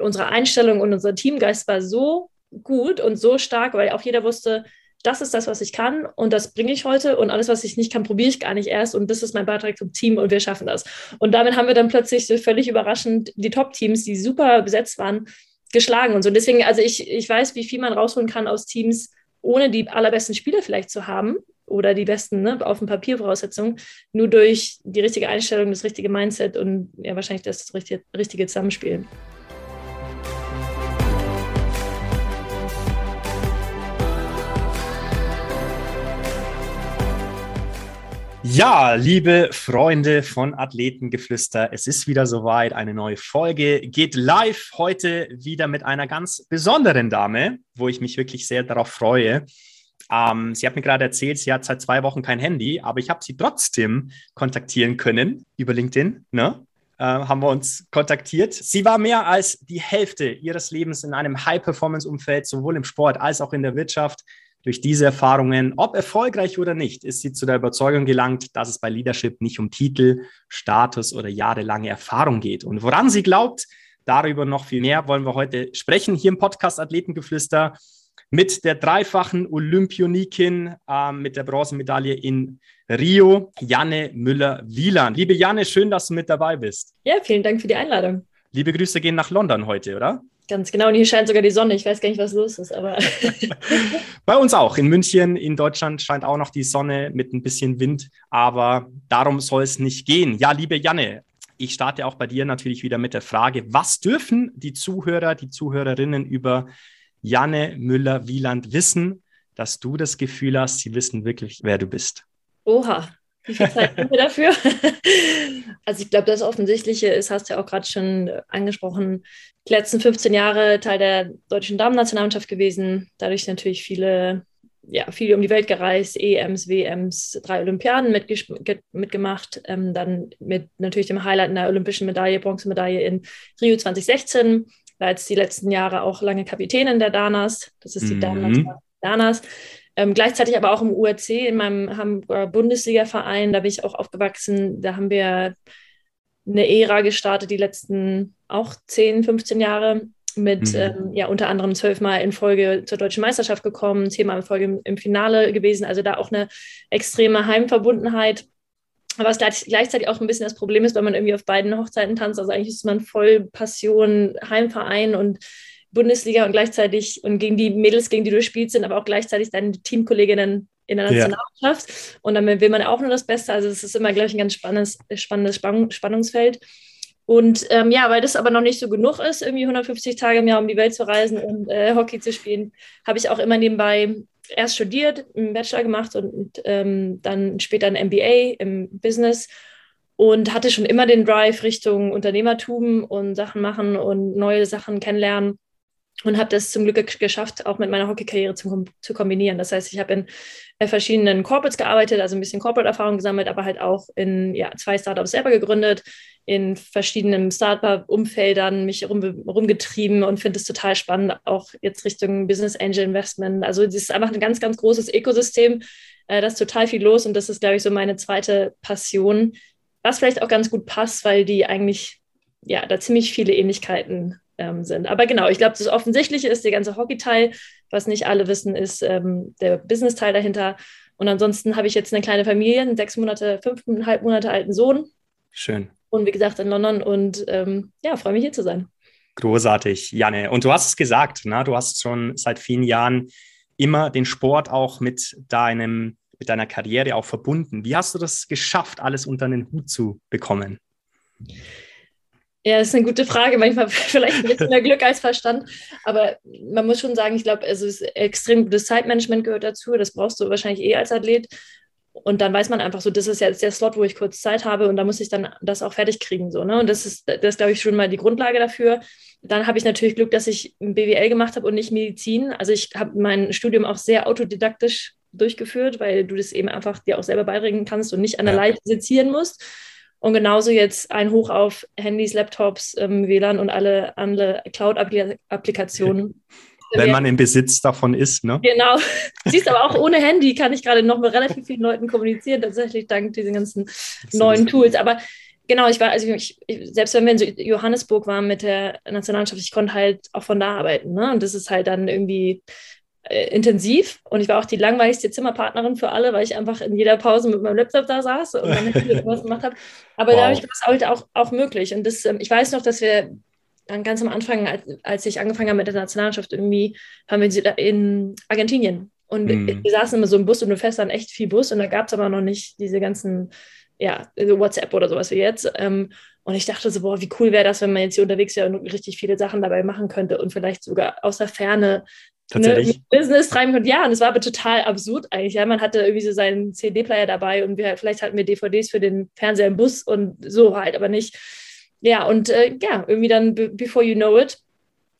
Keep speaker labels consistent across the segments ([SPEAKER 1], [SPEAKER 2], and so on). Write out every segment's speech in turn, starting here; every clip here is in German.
[SPEAKER 1] unsere Einstellung und unser Teamgeist war so gut und so stark, weil auch jeder wusste, das ist das, was ich kann und das bringe ich heute und alles, was ich nicht kann, probiere ich gar nicht erst und das ist mein Beitrag zum Team und wir schaffen das. Und damit haben wir dann plötzlich so völlig überraschend die Top-Teams, die super besetzt waren, geschlagen und so. Deswegen, also ich, ich weiß, wie viel man rausholen kann aus Teams, ohne die allerbesten Spieler vielleicht zu haben oder die besten ne, auf dem Papier Voraussetzungen, nur durch die richtige Einstellung, das richtige Mindset und ja wahrscheinlich das richtige, richtige Zusammenspiel.
[SPEAKER 2] Ja, liebe Freunde von Athletengeflüster, es ist wieder soweit. Eine neue Folge geht live heute wieder mit einer ganz besonderen Dame, wo ich mich wirklich sehr darauf freue. Ähm, sie hat mir gerade erzählt, sie hat seit zwei Wochen kein Handy, aber ich habe sie trotzdem kontaktieren können über LinkedIn. Ne? Äh, haben wir uns kontaktiert. Sie war mehr als die Hälfte ihres Lebens in einem High-Performance-Umfeld, sowohl im Sport als auch in der Wirtschaft. Durch diese Erfahrungen, ob erfolgreich oder nicht, ist sie zu der Überzeugung gelangt, dass es bei Leadership nicht um Titel, Status oder jahrelange Erfahrung geht. Und woran sie glaubt, darüber noch viel mehr wollen wir heute sprechen hier im Podcast Athletengeflüster mit der dreifachen Olympionikin äh, mit der Bronzemedaille in Rio, Janne Müller-Wieland. Liebe Janne, schön, dass du mit dabei bist.
[SPEAKER 1] Ja, vielen Dank für die Einladung.
[SPEAKER 2] Liebe Grüße gehen nach London heute, oder?
[SPEAKER 1] Ganz genau, und hier scheint sogar die Sonne. Ich weiß gar nicht, was los ist, aber.
[SPEAKER 2] Bei uns auch. In München, in Deutschland scheint auch noch die Sonne mit ein bisschen Wind, aber darum soll es nicht gehen. Ja, liebe Janne, ich starte auch bei dir natürlich wieder mit der Frage, was dürfen die Zuhörer, die Zuhörerinnen über Janne Müller-Wieland wissen, dass du das Gefühl hast, sie wissen wirklich, wer du bist?
[SPEAKER 1] Oha, wie viel Zeit haben wir dafür? also ich glaube, das Offensichtliche ist, hast du ja auch gerade schon angesprochen, die letzten 15 Jahre Teil der deutschen Damen-Nationalmannschaft gewesen, dadurch natürlich viele, ja, viel um die Welt gereist, EMs, WMs, drei Olympiaden mitgemacht, ähm, dann mit natürlich dem Highlight einer olympischen Medaille, Bronzemedaille in Rio 2016, war jetzt die letzten Jahre auch lange Kapitänin der Danas, das ist die mhm. Damen Danas. Ähm, gleichzeitig aber auch im URC, in meinem Hamburger Bundesliga-Verein, da bin ich auch aufgewachsen. Da haben wir eine Ära gestartet, die letzten auch 10, 15 Jahre mit mhm. ähm, ja unter anderem zwölfmal in Folge zur deutschen Meisterschaft gekommen, zehnmal in Folge im, im, Finale gewesen. Also da auch eine extreme Heimverbundenheit. Was gleich, gleichzeitig auch ein bisschen das Problem ist, wenn man irgendwie auf beiden Hochzeiten tanzt. Also eigentlich ist man voll Passion, Heimverein und Bundesliga und gleichzeitig und gegen die Mädels, gegen die du spielst, sind aber auch gleichzeitig deine Teamkolleginnen in der Nationalmannschaft. Ja. Und dann will man auch nur das Beste. Also es ist immer, glaube ich, ein ganz spannendes, spannendes Spannungsfeld. Und ähm, ja, weil das aber noch nicht so genug ist, irgendwie 150 Tage im Jahr um die Welt zu reisen und äh, Hockey zu spielen, habe ich auch immer nebenbei erst studiert, einen Bachelor gemacht und ähm, dann später ein MBA im Business und hatte schon immer den Drive Richtung Unternehmertum und Sachen machen und neue Sachen kennenlernen und habe das zum Glück geschafft, auch mit meiner Hockeykarriere zu, zu kombinieren. Das heißt, ich habe in äh, verschiedenen Corporates gearbeitet, also ein bisschen Corporate-Erfahrung gesammelt, aber halt auch in ja, zwei Startups selber gegründet, in verschiedenen Startup-Umfeldern mich rum, rumgetrieben und finde es total spannend, auch jetzt Richtung Business Angel Investment. Also es ist einfach ein ganz, ganz großes Ökosystem. Äh, da ist total viel los und das ist, glaube ich, so meine zweite Passion, was vielleicht auch ganz gut passt, weil die eigentlich ja da ziemlich viele Ähnlichkeiten ähm, sind. Aber genau, ich glaube, das Offensichtliche ist der ganze Hockey-Teil. Was nicht alle wissen, ist ähm, der Business-Teil dahinter. Und ansonsten habe ich jetzt eine kleine Familie, einen sechs Monate, fünfeinhalb Monate alten Sohn.
[SPEAKER 2] Schön.
[SPEAKER 1] Und wie gesagt, in London und ähm, ja, freue mich hier zu sein.
[SPEAKER 2] Großartig, Janne. Und du hast es gesagt, na, du hast schon seit vielen Jahren immer den Sport auch mit deinem, mit deiner Karriere auch verbunden. Wie hast du das geschafft, alles unter den Hut zu bekommen?
[SPEAKER 1] Ja, das ist eine gute Frage. Manchmal vielleicht ein bisschen mehr Glück als Verstand. Aber man muss schon sagen, ich glaube, also extrem gutes Zeitmanagement gehört dazu. Das brauchst du wahrscheinlich eh als Athlet. Und dann weiß man einfach so, das ist jetzt der Slot, wo ich kurz Zeit habe und da muss ich dann das auch fertig kriegen. So, ne? Und das ist, das glaube ich, schon mal die Grundlage dafür. Dann habe ich natürlich Glück, dass ich ein BWL gemacht habe und nicht Medizin. Also ich habe mein Studium auch sehr autodidaktisch durchgeführt, weil du das eben einfach dir auch selber beibringen kannst und nicht an der ja. Leiche sezieren musst. Und genauso jetzt ein Hoch auf Handys, Laptops, ähm, WLAN und alle andere Cloud-Applikationen.
[SPEAKER 2] Wenn man im Besitz davon ist, ne?
[SPEAKER 1] Genau. Siehst aber auch ohne Handy kann ich gerade noch mit relativ vielen Leuten kommunizieren, tatsächlich dank diesen ganzen neuen Tools. Aber genau, ich war, also ich, ich, selbst wenn wir in Johannesburg waren mit der Nationalmannschaft, ich konnte halt auch von da arbeiten. Ne? Und das ist halt dann irgendwie äh, intensiv. Und ich war auch die langweiligste Zimmerpartnerin für alle, weil ich einfach in jeder Pause mit meinem Laptop da saß und dann was gemacht habe. Aber wow. dadurch war es halt auch, auch möglich. Und das, ähm, ich weiß noch, dass wir dann ganz am Anfang, als, als ich angefangen habe mit der Nationalmannschaft, irgendwie haben wir in Argentinien. Und mhm. wir saßen immer so im Bus und du fährst dann echt viel Bus und da gab es aber noch nicht diese ganzen ja, WhatsApp oder sowas wie jetzt. Ähm, und ich dachte so, boah, wie cool wäre das, wenn man jetzt hier unterwegs wäre und richtig viele Sachen dabei machen könnte und vielleicht sogar aus der Ferne
[SPEAKER 2] Tatsächlich.
[SPEAKER 1] Ne, Business treiben könnte. Ja, und es war aber total absurd eigentlich. Ja, man hatte irgendwie so seinen CD-Player dabei und wir, vielleicht hatten wir DVDs für den Fernseher im Bus und so halt, aber nicht. Ja, und äh, ja, irgendwie dann, before you know it,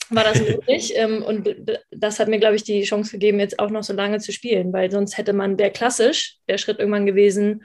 [SPEAKER 1] war das möglich. ähm, und das hat mir, glaube ich, die Chance gegeben, jetzt auch noch so lange zu spielen, weil sonst hätte man, wäre klassisch der Schritt irgendwann gewesen,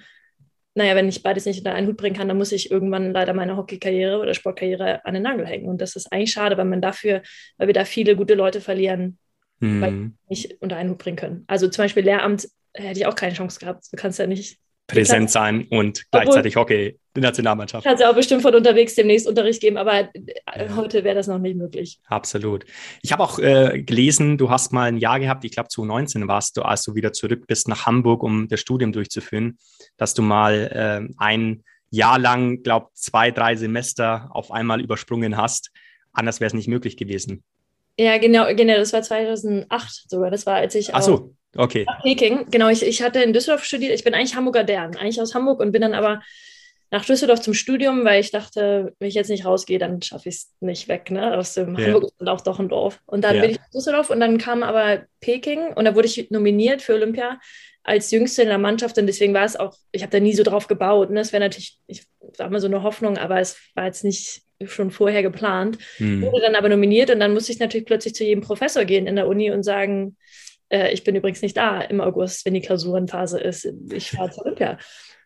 [SPEAKER 1] naja, wenn ich beides nicht unter einen Hut bringen kann, dann muss ich irgendwann leider meine Hockeykarriere oder Sportkarriere an den Nagel hängen. Und das ist eigentlich schade, weil man dafür, weil wir da viele gute Leute verlieren, hm. weil wir nicht unter einen Hut bringen können. Also zum Beispiel Lehramt hätte ich auch keine Chance gehabt. Du kannst ja nicht
[SPEAKER 2] präsent sein und gleichzeitig Hockey, die Nationalmannschaft.
[SPEAKER 1] Kannst ja auch bestimmt von unterwegs demnächst Unterricht geben, aber äh, ja. heute wäre das noch nicht möglich.
[SPEAKER 2] Absolut. Ich habe auch äh, gelesen, du hast mal ein Jahr gehabt, ich glaube 2019 warst du, als du wieder zurück bist nach Hamburg, um das Studium durchzuführen, dass du mal äh, ein Jahr lang, glaube zwei, drei Semester auf einmal übersprungen hast. Anders wäre es nicht möglich gewesen.
[SPEAKER 1] Ja, genau, genau, das war 2008 sogar. Das war, als ich
[SPEAKER 2] Ach so. Okay.
[SPEAKER 1] Peking, genau. Ich, ich hatte in Düsseldorf studiert. Ich bin eigentlich Hamburger Dern, eigentlich aus Hamburg und bin dann aber nach Düsseldorf zum Studium, weil ich dachte, wenn ich jetzt nicht rausgehe, dann schaffe ich es nicht weg. Ne? Aus dem ja. Hamburg ist auch doch ein Dorf. Und dann ja. bin ich nach Düsseldorf und dann kam aber Peking und da wurde ich nominiert für Olympia als Jüngste in der Mannschaft und deswegen war es auch, ich habe da nie so drauf gebaut. Ne? Es wäre natürlich, ich sag mal so eine Hoffnung, aber es war jetzt nicht schon vorher geplant. Mhm. Wurde dann aber nominiert und dann musste ich natürlich plötzlich zu jedem Professor gehen in der Uni und sagen, äh, ich bin übrigens nicht da im August, wenn die Klausurenphase ist. Ich fahre zur Olympia.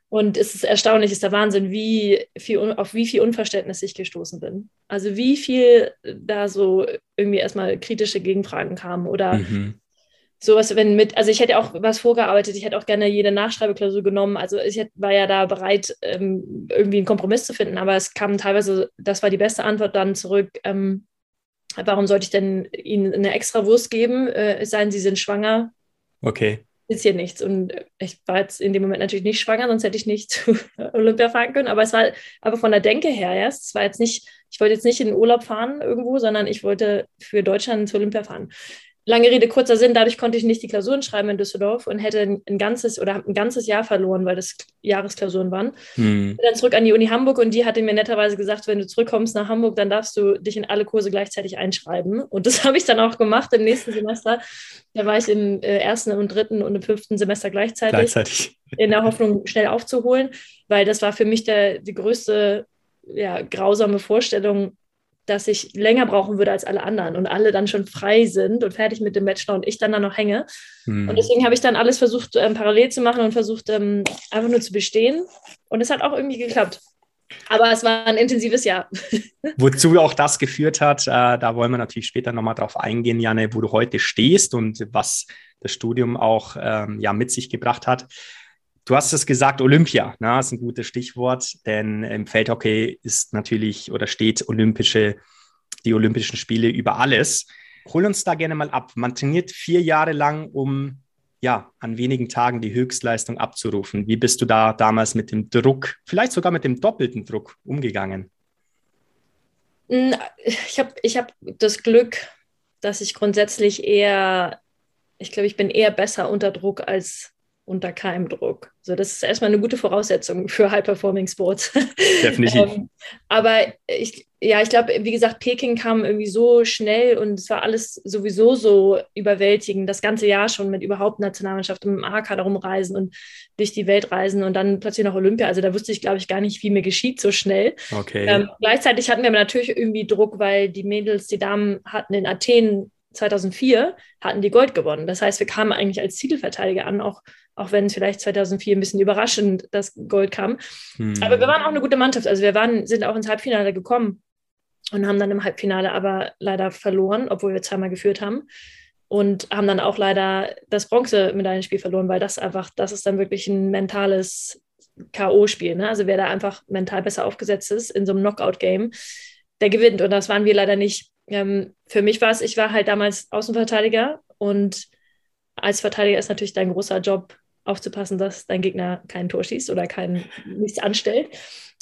[SPEAKER 1] Und es ist erstaunlich, ist der Wahnsinn, wie viel, auf wie viel Unverständnis ich gestoßen bin. Also wie viel da so irgendwie erstmal kritische Gegenfragen kamen oder mhm. Sowas, wenn mit, also ich hätte auch was vorgearbeitet, ich hätte auch gerne jede Nachschreibeklausur genommen. Also ich hätte, war ja da bereit, ähm, irgendwie einen Kompromiss zu finden, aber es kam teilweise, das war die beste Antwort dann zurück, ähm, Warum sollte ich denn Ihnen eine extra Wurst geben? Äh, es sei denn, Sie sind schwanger.
[SPEAKER 2] Okay.
[SPEAKER 1] Ist hier nichts. Und ich war jetzt in dem Moment natürlich nicht schwanger, sonst hätte ich nicht zu Olympia fahren können. Aber es war aber von der Denke her erst. Es war jetzt nicht, ich wollte jetzt nicht in den Urlaub fahren irgendwo, sondern ich wollte für Deutschland zu Olympia fahren lange Rede, kurzer Sinn, dadurch konnte ich nicht die Klausuren schreiben in Düsseldorf und hätte ein ganzes oder ein ganzes Jahr verloren, weil das Jahresklausuren waren. Hm. Bin dann zurück an die Uni Hamburg und die hatte mir netterweise gesagt, wenn du zurückkommst nach Hamburg, dann darfst du dich in alle Kurse gleichzeitig einschreiben. Und das habe ich dann auch gemacht im nächsten Semester. Da war ich im äh, ersten und dritten und im fünften Semester gleichzeitig.
[SPEAKER 2] Gleichzeitig.
[SPEAKER 1] In der Hoffnung, schnell aufzuholen, weil das war für mich der, die größte ja, grausame Vorstellung, dass ich länger brauchen würde als alle anderen und alle dann schon frei sind und fertig mit dem Bachelor und ich dann da noch hänge. Hm. Und deswegen habe ich dann alles versucht, ähm, parallel zu machen und versucht, ähm, einfach nur zu bestehen. Und es hat auch irgendwie geklappt. Aber es war ein intensives Jahr.
[SPEAKER 2] Wozu auch das geführt hat, äh, da wollen wir natürlich später nochmal drauf eingehen, Janne, wo du heute stehst und was das Studium auch ähm, ja, mit sich gebracht hat. Du hast es gesagt, Olympia, ne, ist ein gutes Stichwort, denn im Feldhockey ist natürlich oder steht olympische, die Olympischen Spiele über alles. Hol uns da gerne mal ab. Man trainiert vier Jahre lang, um ja, an wenigen Tagen die Höchstleistung abzurufen. Wie bist du da damals mit dem Druck, vielleicht sogar mit dem doppelten Druck umgegangen?
[SPEAKER 1] Ich habe ich hab das Glück, dass ich grundsätzlich eher, ich glaube, ich bin eher besser unter Druck als unter keinem Druck. So, das ist erstmal eine gute Voraussetzung für High-Performing Sports.
[SPEAKER 2] Definitiv. ähm,
[SPEAKER 1] aber ich, ja, ich glaube, wie gesagt, Peking kam irgendwie so schnell und es war alles sowieso so überwältigend, das ganze Jahr schon mit überhaupt Nationalmannschaft und mit dem AK darum reisen und durch die Welt reisen und dann plötzlich noch Olympia. Also da wusste ich, glaube ich, gar nicht, wie mir geschieht so schnell.
[SPEAKER 2] Okay.
[SPEAKER 1] Ähm, gleichzeitig hatten wir natürlich irgendwie Druck, weil die Mädels, die Damen hatten in Athen 2004 hatten die Gold gewonnen. Das heißt, wir kamen eigentlich als Titelverteidiger an, auch, auch wenn es vielleicht 2004 ein bisschen überraschend das Gold kam. Hm. Aber wir waren auch eine gute Mannschaft. Also wir waren, sind auch ins Halbfinale gekommen und haben dann im Halbfinale aber leider verloren, obwohl wir zweimal geführt haben. Und haben dann auch leider das Bronze-Medaillenspiel verloren, weil das einfach, das ist dann wirklich ein mentales K.O.-Spiel. Ne? Also wer da einfach mental besser aufgesetzt ist in so einem Knockout-Game, der gewinnt. Und das waren wir leider nicht. Ähm, für mich war es, ich war halt damals Außenverteidiger und als Verteidiger ist natürlich dein großer Job, aufzupassen, dass dein Gegner kein Tor schießt oder kein, nichts anstellt.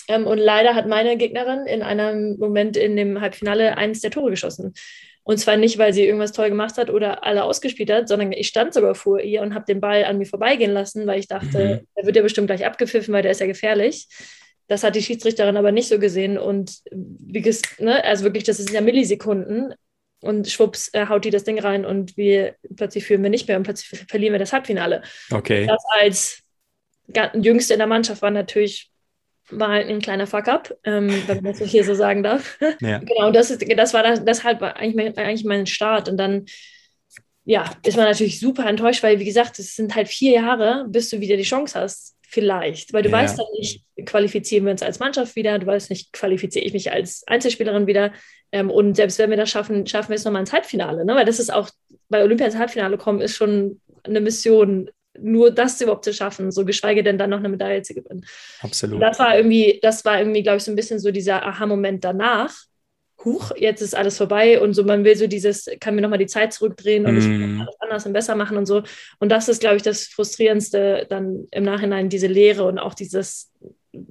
[SPEAKER 1] Ähm, und leider hat meine Gegnerin in einem Moment in dem Halbfinale eines der Tore geschossen. Und zwar nicht, weil sie irgendwas toll gemacht hat oder alle ausgespielt hat, sondern ich stand sogar vor ihr und habe den Ball an mir vorbeigehen lassen, weil ich dachte, mhm. er wird ja bestimmt gleich abgepfiffen, weil der ist ja gefährlich. Das hat die Schiedsrichterin aber nicht so gesehen. Und wie gesagt, ne, also wirklich, das ist ja Millisekunden. Und schwupps äh, haut die das Ding rein und wir plötzlich führen wir nicht mehr und plötzlich verlieren wir das Halbfinale.
[SPEAKER 2] Okay.
[SPEAKER 1] Das als Jüngste in der Mannschaft war natürlich war halt ein kleiner Fuck-up, ähm, wenn man das hier so sagen darf. Ja. genau, das, ist, das war das, deshalb war eigentlich mein, eigentlich mein Start. Und dann ja, ist man natürlich super enttäuscht, weil, wie gesagt, es sind halt vier Jahre, bis du wieder die Chance hast, Vielleicht, weil du ja. weißt dann nicht, qualifizieren wir uns als Mannschaft wieder, du weißt nicht, qualifiziere ich mich als Einzelspielerin wieder. Ähm, und selbst wenn wir das schaffen, schaffen wir es nochmal ins Halbfinale. Ne? Weil das ist auch, bei Olympia ins Halbfinale kommen, ist schon eine Mission, nur das überhaupt zu schaffen, so geschweige denn dann noch eine Medaille zu gewinnen.
[SPEAKER 2] Absolut.
[SPEAKER 1] Das war irgendwie, das war irgendwie, glaube ich, so ein bisschen so dieser Aha-Moment danach, huch, jetzt ist alles vorbei und so, man will so dieses, kann mir nochmal die Zeit zurückdrehen und mm. ich kann mhm. alles anders und besser machen und so. Und das ist, glaube ich, das Frustrierendste dann im Nachhinein, diese Lehre und auch dieses,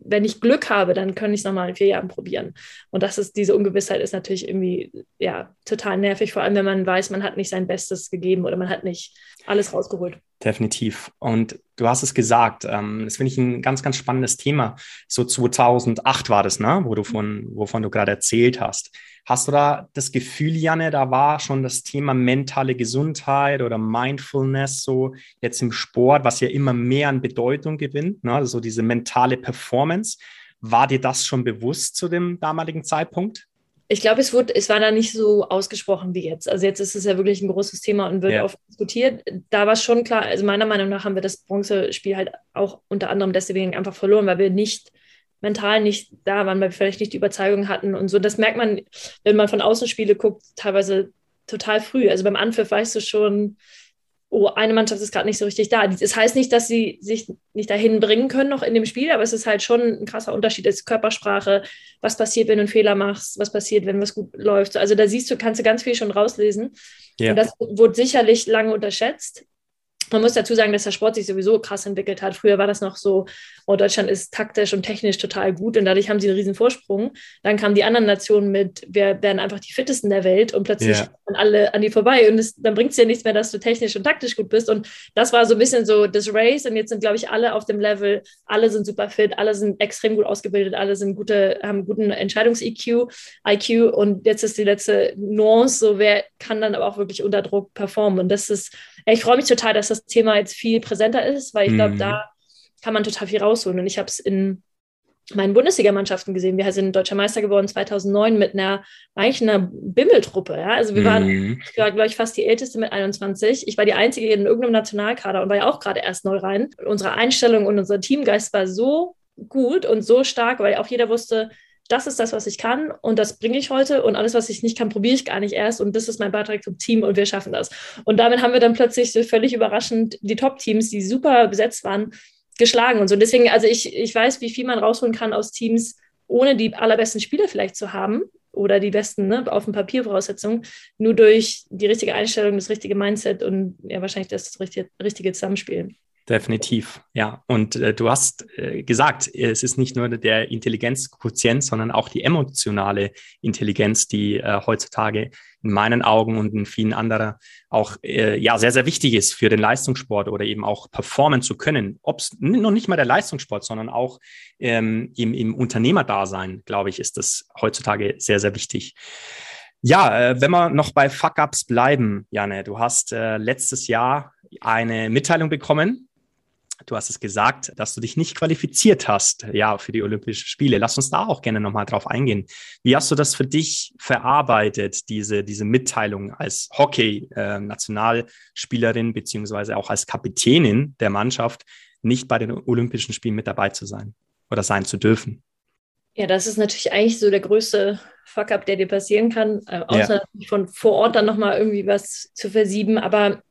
[SPEAKER 1] wenn ich Glück habe, dann kann ich es nochmal in vier Jahren probieren. Und das ist, diese Ungewissheit ist natürlich irgendwie, ja, total nervig, vor allem wenn man weiß, man hat nicht sein Bestes gegeben oder man hat nicht alles rausgeholt.
[SPEAKER 2] Definitiv. Und du hast es gesagt, ähm, das finde ich ein ganz, ganz spannendes Thema. So 2008 war das, ne? Wo du von, wovon du gerade erzählt hast. Hast du da das Gefühl, Janne, da war schon das Thema mentale Gesundheit oder Mindfulness so jetzt im Sport, was ja immer mehr an Bedeutung gewinnt, ne? also diese mentale Performance. War dir das schon bewusst zu dem damaligen Zeitpunkt?
[SPEAKER 1] Ich glaube, es, es war da nicht so ausgesprochen wie jetzt. Also jetzt ist es ja wirklich ein großes Thema und wird ja. oft diskutiert. Da war es schon klar, also meiner Meinung nach haben wir das Bronzespiel halt auch unter anderem deswegen einfach verloren, weil wir nicht mental nicht da waren, weil wir vielleicht nicht die Überzeugung hatten und so. Das merkt man, wenn man von außen Spiele guckt, teilweise total früh. Also beim Anpfiff weißt du schon, oh, eine Mannschaft ist gerade nicht so richtig da. Das heißt nicht, dass sie sich nicht dahin bringen können noch in dem Spiel, aber es ist halt schon ein krasser Unterschied. Ist Körpersprache, was passiert, wenn du einen Fehler machst, was passiert, wenn was gut läuft. Also da siehst du, kannst du ganz viel schon rauslesen. Ja. Und das wurde sicherlich lange unterschätzt. Man muss dazu sagen, dass der Sport sich sowieso krass entwickelt hat. Früher war das noch so, oh, Deutschland ist taktisch und technisch total gut und dadurch haben sie einen riesen Vorsprung. Dann kamen die anderen Nationen mit, wir werden einfach die fittesten der Welt und plötzlich yeah. waren alle an die vorbei und es, dann bringt es dir nichts mehr, dass du technisch und taktisch gut bist. Und das war so ein bisschen so das Race und jetzt sind, glaube ich, alle auf dem Level, alle sind super fit, alle sind extrem gut ausgebildet, alle sind gute, haben guten Entscheidungs-EQ, IQ und jetzt ist die letzte Nuance, so wer kann dann aber auch wirklich unter Druck performen. Und das ist, ich freue mich total, dass das Thema jetzt viel präsenter ist, weil ich glaube, mhm. da kann man total viel rausholen. Und ich habe es in meinen Bundesligamannschaften gesehen. Wir sind deutscher Meister geworden 2009 mit einer eigentlich einer Bimmeltruppe. Ja? Also wir mhm. waren, ich war glaube ich fast die älteste mit 21. Ich war die einzige in irgendeinem Nationalkader und war ja auch gerade erst neu rein. Unsere Einstellung und unser Teamgeist war so gut und so stark, weil auch jeder wusste, das ist das, was ich kann und das bringe ich heute und alles, was ich nicht kann, probiere ich gar nicht erst und das ist mein Beitrag zum Team und wir schaffen das. Und damit haben wir dann plötzlich so völlig überraschend die Top-Teams, die super besetzt waren, geschlagen und so. Deswegen, also ich, ich weiß, wie viel man rausholen kann aus Teams, ohne die allerbesten Spieler vielleicht zu haben oder die besten ne, auf dem Papier Voraussetzungen, nur durch die richtige Einstellung, das richtige Mindset und ja wahrscheinlich das richtige, richtige Zusammenspiel.
[SPEAKER 2] Definitiv, ja. Und äh, du hast äh, gesagt, es ist nicht nur der Intelligenzquotient, sondern auch die emotionale Intelligenz, die äh, heutzutage in meinen Augen und in vielen anderen auch äh, ja sehr, sehr wichtig ist für den Leistungssport oder eben auch performen zu können. Ob es noch nicht mal der Leistungssport, sondern auch ähm, im, im Unternehmerdasein, glaube ich, ist das heutzutage sehr, sehr wichtig. Ja, äh, wenn wir noch bei Fuck-Ups bleiben, Janne, du hast äh, letztes Jahr eine Mitteilung bekommen Du hast es gesagt, dass du dich nicht qualifiziert hast, ja, für die Olympischen Spiele. Lass uns da auch gerne nochmal drauf eingehen. Wie hast du das für dich verarbeitet, diese, diese Mitteilung als Hockey-Nationalspielerin, beziehungsweise auch als Kapitänin der Mannschaft, nicht bei den Olympischen Spielen mit dabei zu sein oder sein zu dürfen?
[SPEAKER 1] Ja, das ist natürlich eigentlich so der größte Fuck-up, der dir passieren kann, äh, außer ja. von vor Ort dann nochmal irgendwie was zu versieben. Aber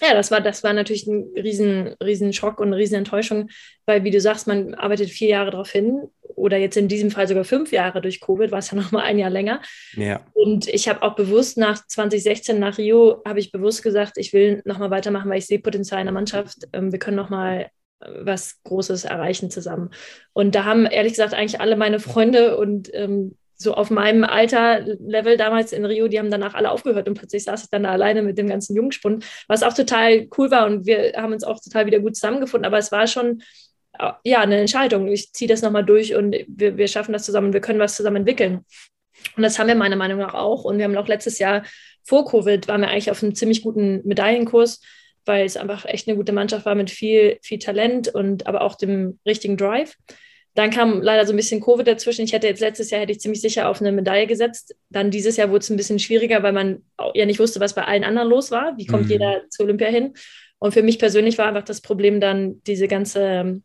[SPEAKER 1] ja, das war, das war natürlich ein riesen, riesen Schock und eine riesen Enttäuschung, weil, wie du sagst, man arbeitet vier Jahre darauf hin oder jetzt in diesem Fall sogar fünf Jahre durch Covid, war es ja noch mal ein Jahr länger.
[SPEAKER 2] Ja.
[SPEAKER 1] Und ich habe auch bewusst nach 2016, nach Rio, habe ich bewusst gesagt, ich will noch mal weitermachen, weil ich sehe Potenzial in der Mannschaft. Ähm, wir können noch mal äh, was Großes erreichen zusammen. Und da haben ehrlich gesagt eigentlich alle meine Freunde und ähm, so auf meinem Alter-Level damals in Rio, die haben danach alle aufgehört und plötzlich saß ich dann da alleine mit dem ganzen Jungspund, was auch total cool war und wir haben uns auch total wieder gut zusammengefunden, aber es war schon äh, ja eine Entscheidung. Ich ziehe das nochmal durch und wir, wir schaffen das zusammen, wir können was zusammen entwickeln. Und das haben wir meiner Meinung nach auch. Und wir haben auch letztes Jahr vor Covid waren wir eigentlich auf einem ziemlich guten Medaillenkurs, weil es einfach echt eine gute Mannschaft war mit viel, viel Talent und aber auch dem richtigen Drive. Dann kam leider so ein bisschen Covid dazwischen. Ich hätte jetzt letztes Jahr hätte ich ziemlich sicher auf eine Medaille gesetzt. Dann dieses Jahr wurde es ein bisschen schwieriger, weil man ja nicht wusste, was bei allen anderen los war. Wie kommt mhm. jeder zu Olympia hin? Und für mich persönlich war einfach das Problem dann diese ganze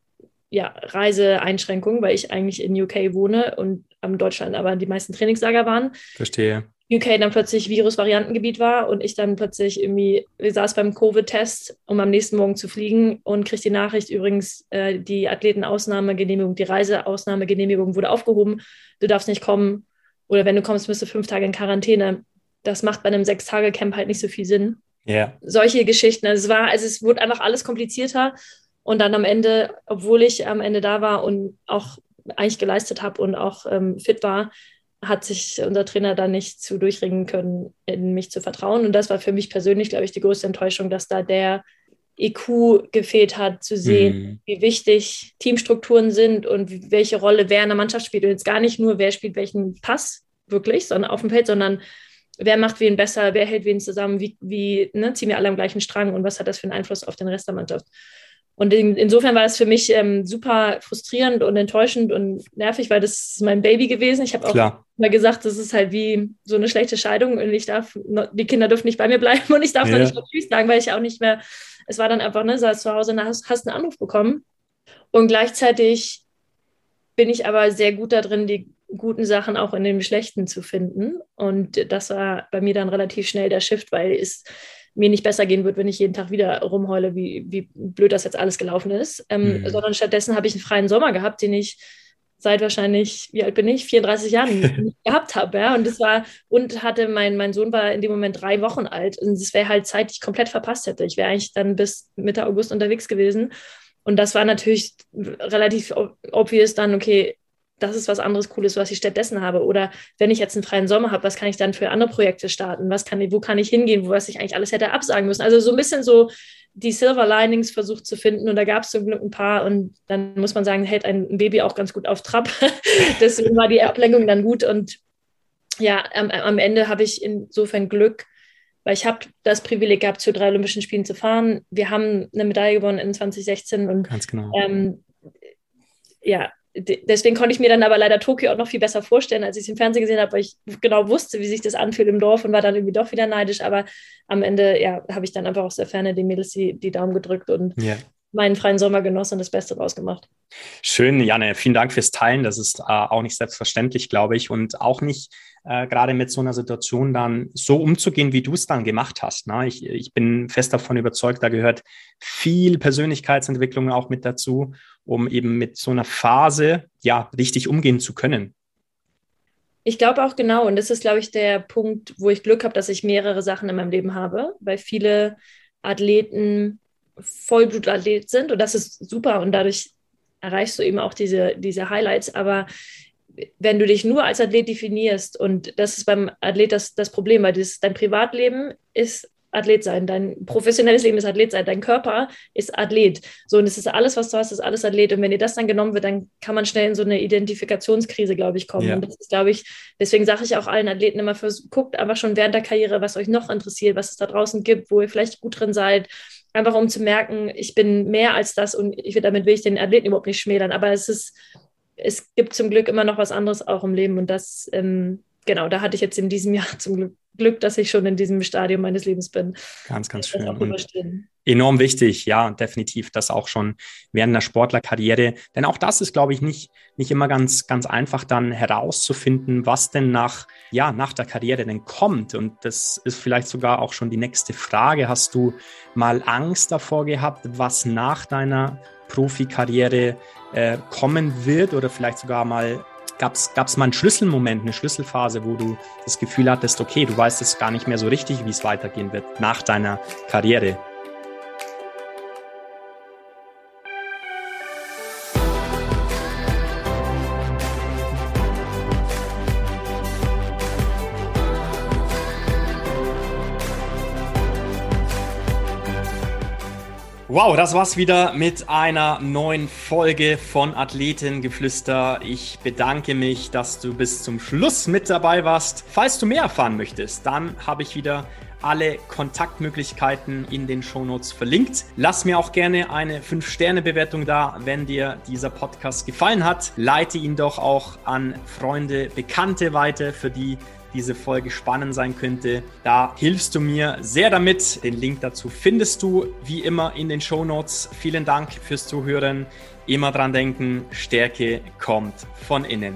[SPEAKER 1] ja, Reiseeinschränkung, weil ich eigentlich in UK wohne und am Deutschland aber die meisten Trainingslager waren.
[SPEAKER 2] Verstehe.
[SPEAKER 1] UK dann plötzlich Virusvariantengebiet war und ich dann plötzlich irgendwie, wir saß beim Covid-Test, um am nächsten Morgen zu fliegen und kriegte die Nachricht übrigens, äh, die Athletenausnahmegenehmigung, die Reiseausnahmegenehmigung wurde aufgehoben, du darfst nicht kommen oder wenn du kommst, bist du fünf Tage in Quarantäne. Das macht bei einem Sechs-Tage-Camp halt nicht so viel Sinn.
[SPEAKER 2] Ja. Yeah.
[SPEAKER 1] Solche Geschichten. Also es war, also es wurde einfach alles komplizierter und dann am Ende, obwohl ich am Ende da war und auch eigentlich geleistet habe und auch ähm, fit war, hat sich unser Trainer da nicht zu durchringen können, in mich zu vertrauen. Und das war für mich persönlich, glaube ich, die größte Enttäuschung, dass da der IQ gefehlt hat, zu sehen, mhm. wie wichtig Teamstrukturen sind und welche Rolle wer in der Mannschaft spielt. Und jetzt gar nicht nur, wer spielt welchen Pass wirklich, sondern auf dem Feld, sondern wer macht wen besser, wer hält wen zusammen, wie, wie ne, ziehen wir alle am gleichen Strang und was hat das für einen Einfluss auf den Rest der Mannschaft. Und in, insofern war das für mich ähm, super frustrierend und enttäuschend und nervig, weil das ist mein Baby gewesen. Ich habe auch Klar. mal gesagt, das ist halt wie so eine schlechte Scheidung und ich darf, die Kinder dürfen nicht bei mir bleiben und ich darf ja. noch nicht mal Tschüss sagen, weil ich auch nicht mehr, es war dann einfach, ne, saß zu Hause und hast, hast einen Anruf bekommen. Und gleichzeitig bin ich aber sehr gut darin, die guten Sachen auch in den schlechten zu finden. Und das war bei mir dann relativ schnell der Shift, weil es mir nicht besser gehen wird, wenn ich jeden Tag wieder rumheule, wie, wie blöd das jetzt alles gelaufen ist. Ähm, mhm. Sondern stattdessen habe ich einen freien Sommer gehabt, den ich seit wahrscheinlich, wie alt bin ich, 34 Jahren gehabt habe. Ja? Und das war, und hatte mein, mein Sohn war in dem Moment drei Wochen alt. Und es wäre halt Zeit, die ich komplett verpasst hätte. Ich wäre eigentlich dann bis Mitte August unterwegs gewesen. Und das war natürlich relativ obvious dann, okay, das ist was anderes Cooles, was ich stattdessen habe. Oder wenn ich jetzt einen freien Sommer habe, was kann ich dann für andere Projekte starten? Was kann, wo kann ich hingehen, wo was ich eigentlich alles hätte absagen müssen? Also so ein bisschen so die Silver Linings versucht zu finden und da gab es zum Glück ein paar und dann muss man sagen, hält ein Baby auch ganz gut auf Trab. Deswegen war die Ablenkung dann gut und ja, am, am Ende habe ich insofern Glück, weil ich habe das Privileg gehabt, zu drei Olympischen Spielen zu fahren. Wir haben eine Medaille gewonnen in 2016 und
[SPEAKER 2] Ganz genau.
[SPEAKER 1] Ähm, ja, deswegen konnte ich mir dann aber leider Tokio auch noch viel besser vorstellen, als ich es im Fernsehen gesehen habe, weil ich genau wusste, wie sich das anfühlt im Dorf und war dann irgendwie doch wieder neidisch. Aber am Ende, ja, habe ich dann einfach aus der Ferne den Mädels die, die Daumen gedrückt und ja. Meinen freien Sommer genossen und das Beste draus gemacht.
[SPEAKER 2] Schön, Janne. Vielen Dank fürs Teilen. Das ist äh, auch nicht selbstverständlich, glaube ich, und auch nicht äh, gerade mit so einer Situation dann so umzugehen, wie du es dann gemacht hast. Ne? Ich, ich bin fest davon überzeugt, da gehört viel Persönlichkeitsentwicklung auch mit dazu, um eben mit so einer Phase ja richtig umgehen zu können.
[SPEAKER 1] Ich glaube auch genau, und das ist, glaube ich, der Punkt, wo ich Glück habe, dass ich mehrere Sachen in meinem Leben habe, weil viele Athleten Vollblutathlet sind und das ist super und dadurch erreichst du eben auch diese, diese Highlights. Aber wenn du dich nur als Athlet definierst, und das ist beim Athlet das, das Problem, weil das, dein Privatleben ist Athlet sein, dein professionelles Leben ist Athlet sein, dein Körper ist Athlet. So, und es ist alles, was du hast, ist alles Athlet. Und wenn dir das dann genommen wird, dann kann man schnell in so eine Identifikationskrise, glaube ich, kommen. Ja. Und das ist, glaube ich, deswegen sage ich auch allen Athleten immer, guckt einfach schon während der Karriere, was euch noch interessiert, was es da draußen gibt, wo ihr vielleicht gut drin seid. Einfach um zu merken, ich bin mehr als das und ich damit will ich den Athleten überhaupt nicht schmälern. Aber es ist, es gibt zum Glück immer noch was anderes auch im Leben und das, ähm, genau, da hatte ich jetzt in diesem Jahr zum Glück Glück, dass ich schon in diesem Stadium meines Lebens bin.
[SPEAKER 2] Ganz, ganz schön. Und enorm wichtig, ja, definitiv, das auch schon während der Sportlerkarriere. Denn auch das ist, glaube ich, nicht, nicht immer ganz, ganz einfach dann herauszufinden, was denn nach, ja, nach der Karriere denn kommt. Und das ist vielleicht sogar auch schon die nächste Frage. Hast du mal Angst davor gehabt, was nach deiner Profikarriere äh, kommen wird oder vielleicht sogar mal Gab es mal einen Schlüsselmoment, eine Schlüsselphase, wo du das Gefühl hattest, okay, du weißt jetzt gar nicht mehr so richtig, wie es weitergehen wird nach deiner Karriere? Wow, das war's wieder mit einer neuen Folge von Athletengeflüster. Ich bedanke mich, dass du bis zum Schluss mit dabei warst. Falls du mehr erfahren möchtest, dann habe ich wieder alle Kontaktmöglichkeiten in den Shownotes verlinkt. Lass mir auch gerne eine 5-Sterne-Bewertung da, wenn dir dieser Podcast gefallen hat. Leite ihn doch auch an Freunde, Bekannte weiter, für die diese Folge spannend sein könnte. Da hilfst du mir sehr damit. Den Link dazu findest du wie immer in den Show Notes. Vielen Dank fürs Zuhören. Immer dran denken, Stärke kommt von innen.